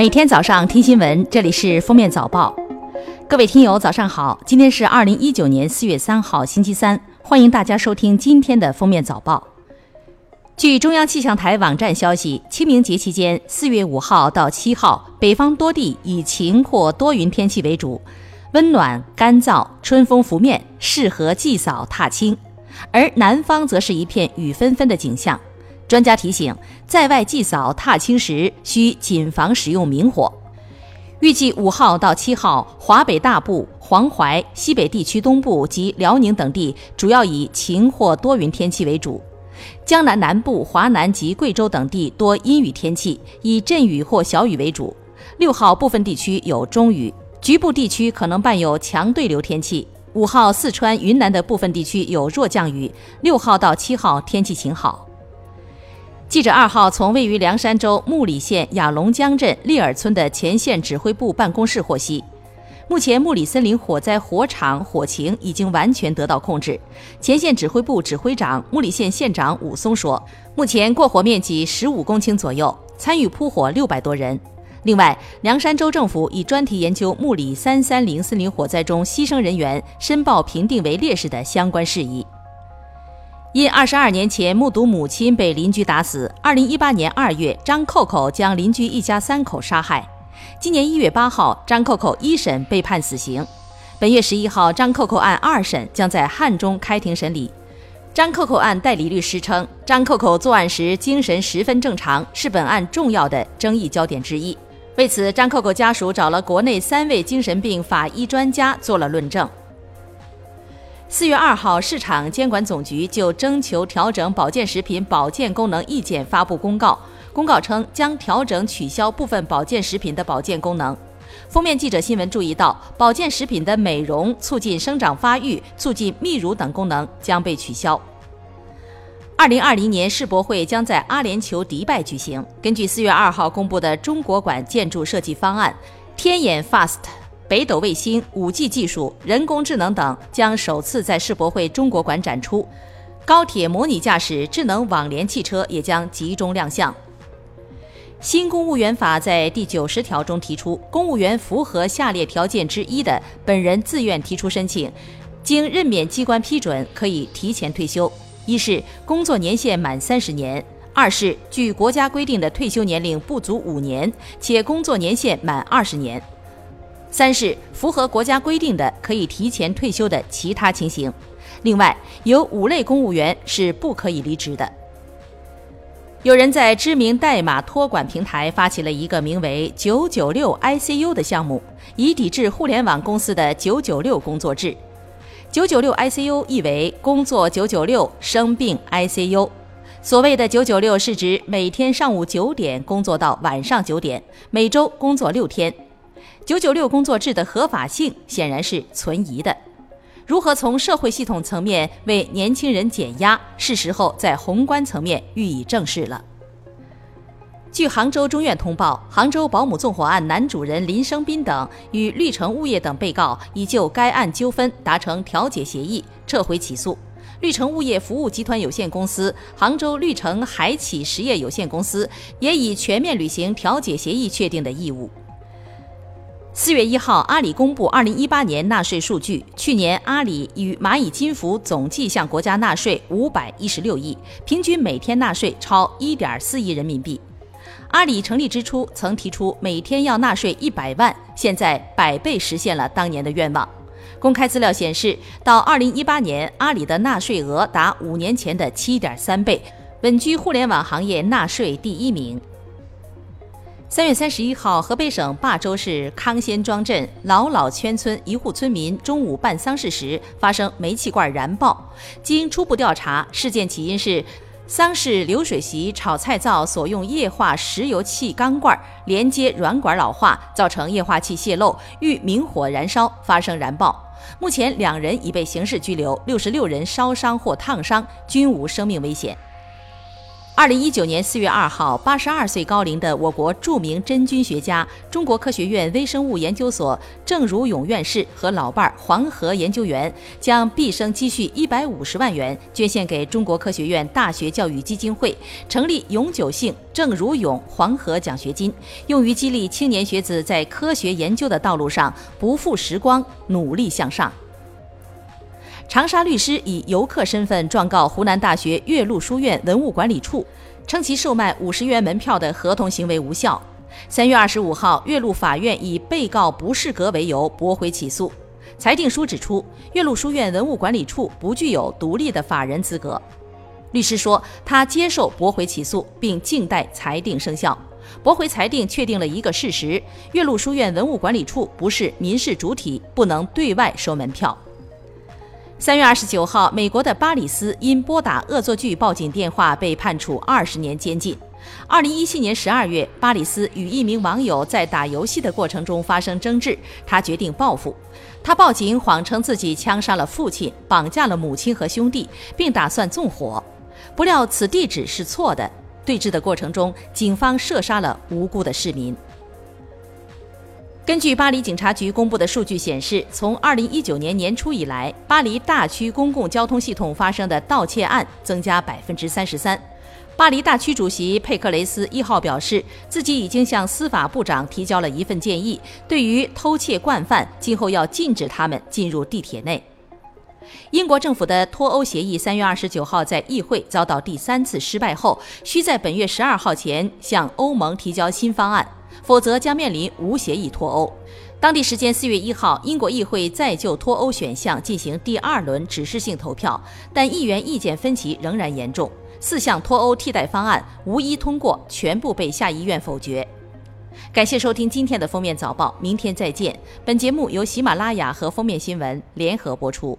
每天早上听新闻，这里是封面早报。各位听友，早上好！今天是二零一九年四月三号，星期三，欢迎大家收听今天的封面早报。据中央气象台网站消息，清明节期间，四月五号到七号，北方多地以晴或多云天气为主，温暖干燥，春风拂面，适合祭扫踏青；而南方则是一片雨纷纷的景象。专家提醒，在外祭扫踏青时需谨防使用明火。预计五号到七号，华北大部、黄淮、西北地区东部及辽宁等地主要以晴或多云天气为主；江南南部、华南及贵州等地多阴雨天气，以阵雨或小雨为主。六号部分地区有中雨，局部地区可能伴有强对流天气。五号四川、云南的部分地区有弱降雨。六号到七号天气晴好。记者二号从位于凉山州木里县雅龙江镇利尔村的前线指挥部办公室获悉，目前木里森林火灾火场火情已经完全得到控制。前线指挥部指挥长、木里县县长武松说，目前过火面积十五公顷左右，参与扑火六百多人。另外，凉山州政府已专题研究木里三三零森林火灾中牺牲人员申报评定为烈士的相关事宜。因二十二年前目睹母亲被邻居打死，二零一八年二月，张扣扣将邻居一家三口杀害。今年一月八号，张扣扣一审被判死刑。本月十一号，张扣扣案二审将在汉中开庭审理。张扣扣案代理律师称，张扣扣作案时精神十分正常，是本案重要的争议焦点之一。为此，张扣扣家属找了国内三位精神病法医专家做了论证。四月二号，市场监管总局就征求调整保健食品保健功能意见发布公告。公告称，将调整取消部分保健食品的保健功能。封面记者新闻注意到，保健食品的美容、促进生长发育、促进泌乳等功能将被取消。二零二零年世博会将在阿联酋迪拜举行。根据四月二号公布的中国馆建筑设计方案，天眼 FAST。北斗卫星、五 G 技术、人工智能等将首次在世博会中国馆展出，高铁模拟驾驶、智能网联汽车也将集中亮相。新公务员法在第九十条中提出，公务员符合下列条件之一的，本人自愿提出申请，经任免机关批准，可以提前退休：一是工作年限满三十年；二是距国家规定的退休年龄不足五年，且工作年限满二十年。三是符合国家规定的可以提前退休的其他情形。另外，有五类公务员是不可以离职的。有人在知名代码托管平台发起了一个名为“九九六 ICU” 的项目，以抵制互联网公司的“九九六”工作制。九九六 ICU 意为工作九九六，生病 ICU。所谓的“九九六”是指每天上午九点工作到晚上九点，每周工作六天。九九六工作制的合法性显然是存疑的。如何从社会系统层面为年轻人减压，是时候在宏观层面予以正视了。据杭州中院通报，杭州保姆纵火案男主人林生斌等与绿城物业等被告已就该案纠纷达成调解协议，撤回起诉。绿城物业服务集团有限公司、杭州绿城海启实业有限公司也已全面履行调解协议确定的义务。四月一号，阿里公布二零一八年纳税数据。去年，阿里与蚂蚁金服总计向国家纳税五百一十六亿，平均每天纳税超一点四亿人民币。阿里成立之初曾提出每天要纳税一百万，现在百倍实现了当年的愿望。公开资料显示，到二零一八年，阿里的纳税额达五年前的七点三倍，稳居互联网行业纳税第一名。三月三十一号，河北省霸州市康先庄镇老老圈村一户村民中午办丧事时发生煤气罐燃爆。经初步调查，事件起因是丧事流水席炒菜灶所用液化石油气钢罐连接软管老化，造成液化气泄漏，遇明火燃烧发生燃爆。目前两人已被刑事拘留，六十六人烧伤或烫伤均无生命危险。二零一九年四月二号，八十二岁高龄的我国著名真菌学家、中国科学院微生物研究所郑如勇院士和老伴儿黄河研究员将毕生积蓄一百五十万元捐献给中国科学院大学教育基金会，成立永久性郑如勇黄河奖学金，用于激励青年学子在科学研究的道路上不负时光，努力向上。长沙律师以游客身份状告湖南大学岳麓书院文物管理处，称其售卖五十元门票的合同行为无效。三月二十五号，岳麓法院以被告不适格为由驳回起诉。裁定书指出，岳麓书院文物管理处不具有独立的法人资格。律师说，他接受驳回起诉，并静待裁定生效。驳回裁定确定了一个事实：岳麓书院文物管理处不是民事主体，不能对外收门票。三月二十九号，美国的巴里斯因拨打恶作剧报警电话被判处二十年监禁。二零一七年十二月，巴里斯与一名网友在打游戏的过程中发生争执，他决定报复。他报警，谎称自己枪杀了父亲，绑架了母亲和兄弟，并打算纵火。不料此地址是错的。对峙的过程中，警方射杀了无辜的市民。根据巴黎警察局公布的数据显示，从2019年年初以来，巴黎大区公共交通系统发生的盗窃案增加百分之三十三。巴黎大区主席佩克雷斯一号表示，自己已经向司法部长提交了一份建议，对于偷窃惯犯，今后要禁止他们进入地铁内。英国政府的脱欧协议三月二十九号在议会遭到第三次失败后，需在本月十二号前向欧盟提交新方案。否则将面临无协议脱欧。当地时间四月一号，英国议会再就脱欧选项进行第二轮指示性投票，但议员意见分歧仍然严重。四项脱欧替代方案无一通过，全部被下议院否决。感谢收听今天的封面早报，明天再见。本节目由喜马拉雅和封面新闻联合播出。